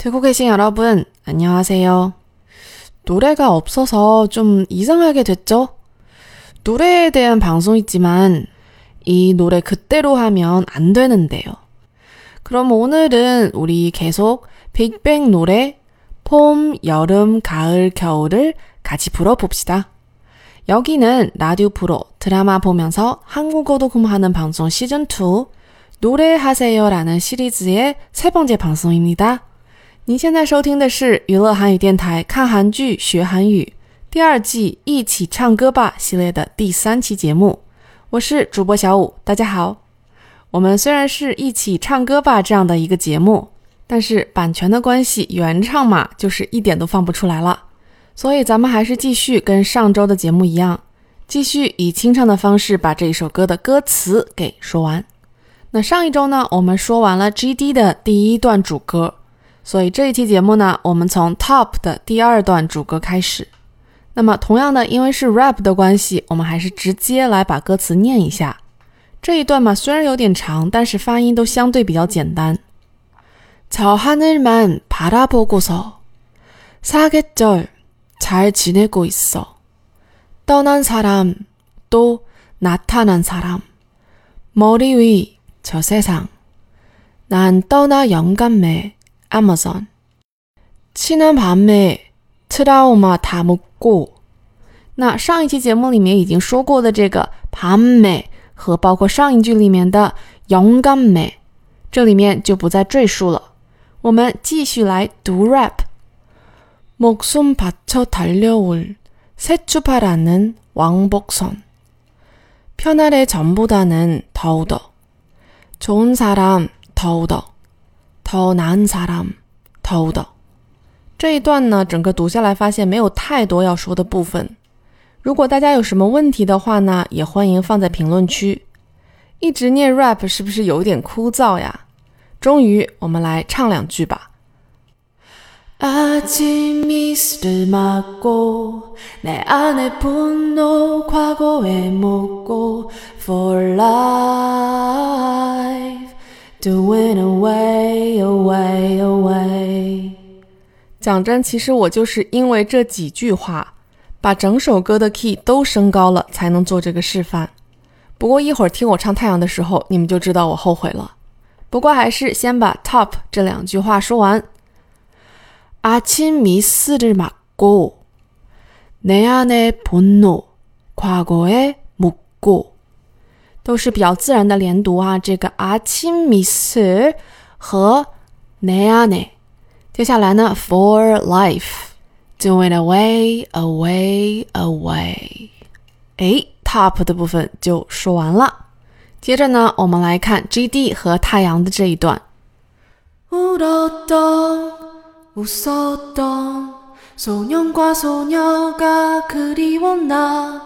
듣고 계신 여러분, 안녕하세요. 노래가 없어서 좀 이상하게 됐죠? 노래에 대한 방송이지만 이 노래 그대로 하면 안 되는데요. 그럼 오늘은 우리 계속 빅뱅 노래 봄, 여름, 가을, 겨울을 같이 불어봅시다. 여기는 라디오 프로 드라마 보면서 한국어도 공부하는 방송 시즌2 노래하세요라는 시리즈의 세 번째 방송입니다. 您现在收听的是娱乐韩语电台看韩剧学韩语第二季一起唱歌吧系列的第三期节目，我是主播小五，大家好。我们虽然是一起唱歌吧这样的一个节目，但是版权的关系，原唱嘛就是一点都放不出来了，所以咱们还是继续跟上周的节目一样，继续以清唱的方式把这一首歌的歌词给说完。那上一周呢，我们说完了 GD 的第一段主歌。所以这一期节目呢，我们从 Top 的第二段主歌开始。那么同样的，因为是 rap 的关系，我们还是直接来把歌词念一下。这一段嘛，虽然有点长，但是发音都相对比较简单。저하늘만바라보고서사계절잘지내고있어떠난사람또나타난사람머리위저세상난떠나영감매 Amazon，七南밤에트라우마다먹고那上一期节目里面已经说过的这个밤에和包括上一句里面的勇敢매这里面就不再赘述了。我们继续来读 rap。목숨바쳐달려올새주파라는왕복선편하래전보다는더욱더좋은사람더욱더 偷难사람偷的这一段呢，整个读下来发现没有太多要说的部分。如果大家有什么问题的话呢，也欢迎放在评论区。一直念 rap 是不是有点枯燥呀？终于，我们来唱两句吧。아침이스맞고내안에분노과거에묻고 For life Doing away, away, away。讲真，其实我就是因为这几句话，把整首歌的 key 都升高了，才能做这个示范。不过一会儿听我唱太阳的时候，你们就知道我后悔了。不过还是先把 top 这两句话说完。아침미스를맞고내안에분노과거에묻고 都是比较自然的连读啊，这个阿침米斯和내안에接下来呢，for life，doing away away away，哎，top 的部分就说完了。接着呢，我们来看 GD 和太阳的这一段。울었던웃었던소년과소녀가그리웠나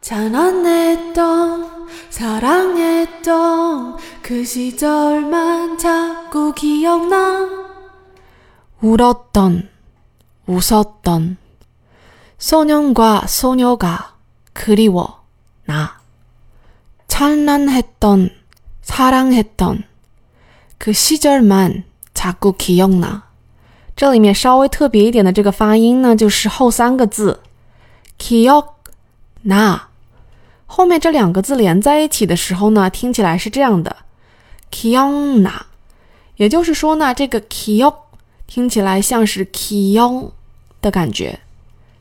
사랑했던 사랑했던 그 시절만 자꾸 기억나 울었던 웃었던 소년과 소녀가 그리워 나 찬란했던 사랑했던 그 시절만 자꾸 기억나 这里面稍微特别一点的这个发音呢，就是后三个字，기억나 后面这两个字连在一起的时候呢，听起来是这样的，kiona，也就是说呢，这个 kio 听起来像是 kio 的感觉。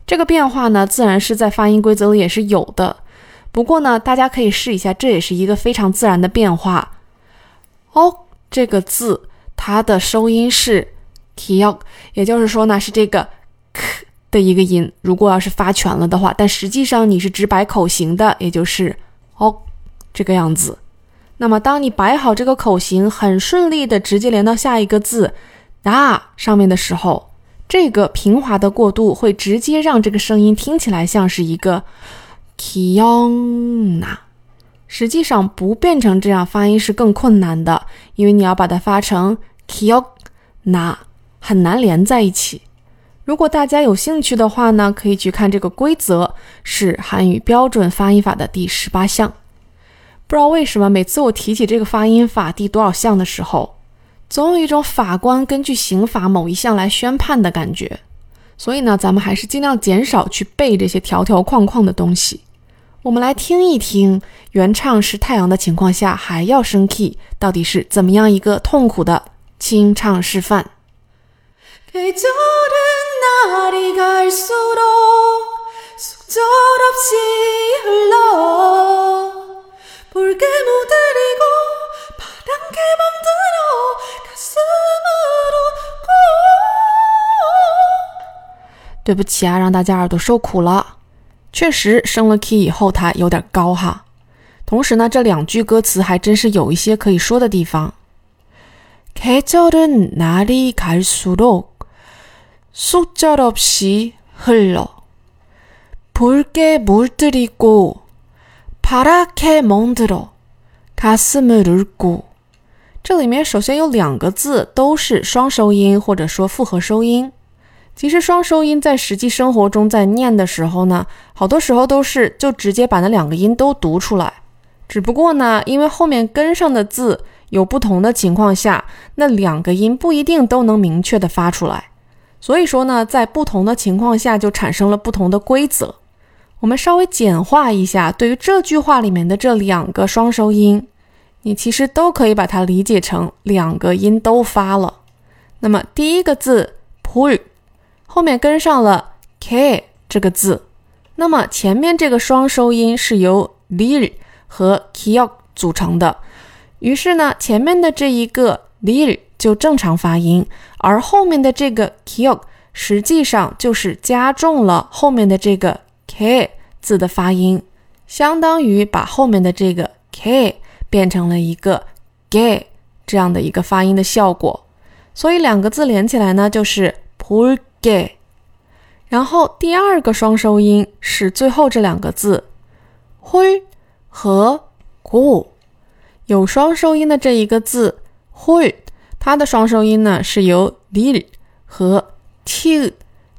这个变化呢，自然是在发音规则里也是有的。不过呢，大家可以试一下，这也是一个非常自然的变化。哦，这个字它的收音是 kio，也就是说呢，是这个 k。的一个音，如果要是发全了的话，但实际上你是只摆口型的，也就是哦这个样子。那么当你摆好这个口型，很顺利的直接连到下一个字啊上面的时候，这个平滑的过渡会直接让这个声音听起来像是一个 kiona。实际上不变成这样发音是更困难的，因为你要把它发成 kiona，很难连在一起。如果大家有兴趣的话呢，可以去看这个规则，是韩语标准发音法的第十八项。不知道为什么，每次我提起这个发音法第多少项的时候，总有一种法官根据刑法某一项来宣判的感觉。所以呢，咱们还是尽量减少去背这些条条框框的东西。我们来听一听原唱是太阳的情况下还要升 key，到底是怎么样一个痛苦的清唱示范。 对不起啊，让大家耳朵受苦了。确实升了 key 以后，它有点高哈。同时呢，这两句歌词还真是有一些可以说的地方。계절은날이갈수록 속절없이흘러붉게물들이고파랗게멍들어가슴을울고这里面首先有两个字都是双收音或者说复合收音。其实双收音在实际生活中在念的时候呢，好多时候都是就直接把那两个音都读出来。只不过呢，因为后面跟上的字有不同的情况下，那两个音不一定都能明确的发出来。 所以说呢，在不同的情况下就产生了不同的规则。我们稍微简化一下，对于这句话里面的这两个双收音，你其实都可以把它理解成两个音都发了。那么第一个字 pull。后面跟上了 k 这个字，那么前面这个双收音是由 lir 和 kiok 组成的，于是呢，前面的这一个 lir 就正常发音，而后面的这个 kiok 实际上就是加重了后面的这个 k 字的发音，相当于把后面的这个 k 变成了一个 gay 这样的一个发音的效果，所以两个字连起来呢，就是 pull。给，然后第二个双收音是最后这两个字，灰和고有双收音的这一个字，灰，它的双声音呢，是由 li 和 tu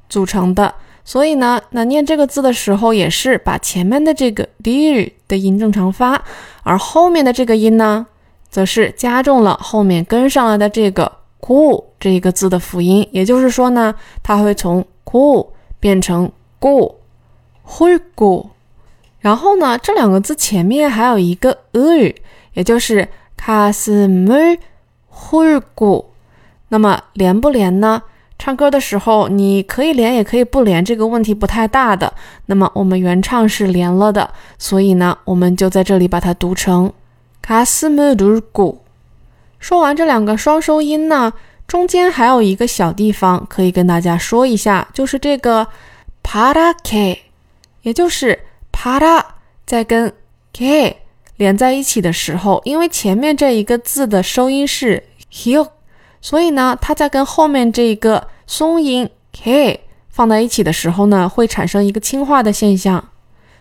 组成的，所以呢，那念这个字的时候，也是把前面的这个 li 的音正常发，而后面的这个音呢，则是加重了后面跟上来的这个 cool 这一个字的辅音，也就是说呢，它会从 cool 变成 go，hui go。然后呢，这两个字前面还有一个 u，也就是 kas-mu。홀 고。 那么连不连呢？唱歌的时候你可以连也可以不连，这个问题不太大的。那么我们原唱是连了的，所以呢，我们就在这里把它读成가슴을울 고。 说完这两个双收音呢，中间还有一个小地方可以跟大家说一下，就是这个파라 K， 也就是파라在跟 K 连在一起的时候，因为前面这一个字的收音是 hi 所以呢，它在跟后面这一个松音 K 放在一起的时候呢，会产生一个轻化的现象。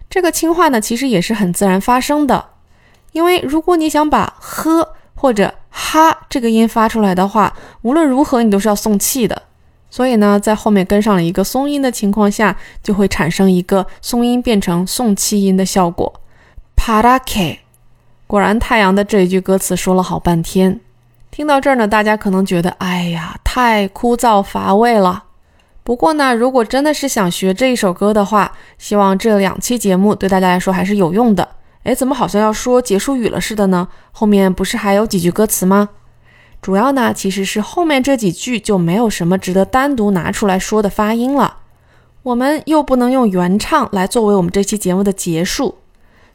这个轻化呢，其实也是很自然发生的，因为如果你想把呵或者哈这个音发出来的话，无论如何你都是要送气的。所以呢，在后面跟上了一个松音的情况下，就会产生一个松音变成送气音的效果。，parake 果然太阳的这一句歌词说了好半天。听到这儿呢，大家可能觉得，哎呀，太枯燥乏味了。不过呢，如果真的是想学这一首歌的话，希望这两期节目对大家来说还是有用的。哎，怎么好像要说结束语了似的呢？后面不是还有几句歌词吗？主要呢，其实是后面这几句就没有什么值得单独拿出来说的发音了。我们又不能用原唱来作为我们这期节目的结束，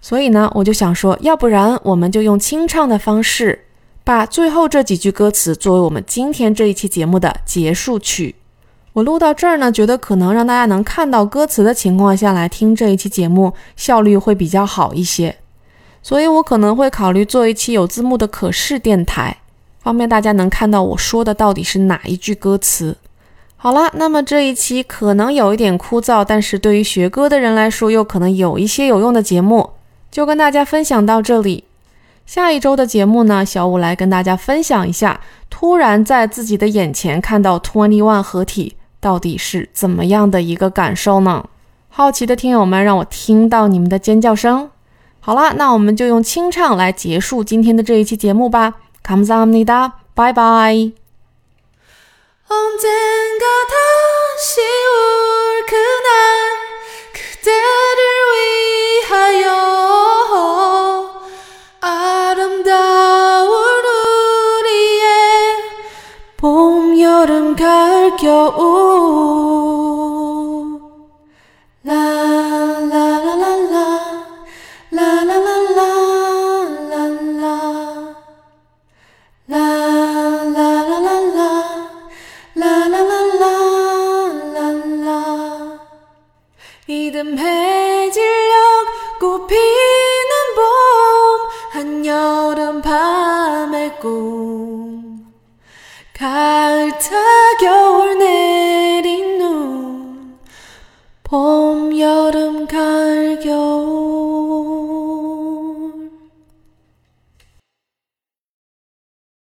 所以呢，我就想说，要不然我们就用清唱的方式，把最后这几句歌词作为我们今天这一期节目的结束曲。我录到这儿呢，觉得可能让大家能看到歌词的情况下来听这一期节目，效率会比较好一些。所以我可能会考虑做一期有字幕的可视电台，方便大家能看到我说的到底是哪一句歌词。好了，那么这一期可能有一点枯燥，但是对于学歌的人来说，又可能有一些有用的节目，就跟大家分享到这里。下一周的节目呢，小五来跟大家分享一下，突然在自己的眼前看到 Twenty One 合体。到底是怎么样的一个感受呢？好奇的听友们，让我听到你们的尖叫声。好了，那我们就用清唱来结束今天的这一期节目吧。감사합니 다， 拜拜。 언젠가 다시 올 그날 라라라라라라 이듬해질녘 꽃피는 봄 한여름 밤의 꿈 가을 타 겨울 내린 눈 봄 여름 가을 겨울.